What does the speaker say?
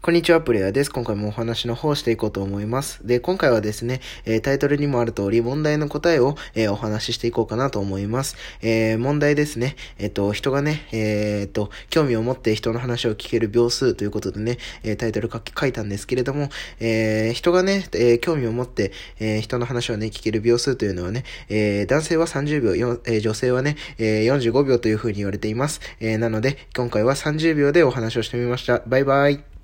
こんにちは、プレイヤーです。今回もお話の方していこうと思います。で、今回はですね、えータイトルにもある通り、問題の答えを、えーお話ししていこうかなと思います。えー問題ですね。えっ、と、人がね、えっ、と、興味を持って人の話を聞ける秒数ということでね、えータイトル書き書いたんですけれども、えー人がね、えー興味を持って、えー人の話をね、聞ける秒数というのはね、えー男性は30秒、よえ女性はね、えー45秒というふうに言われています。えーなので、今回は30秒でお話をしてみました。バイバイ。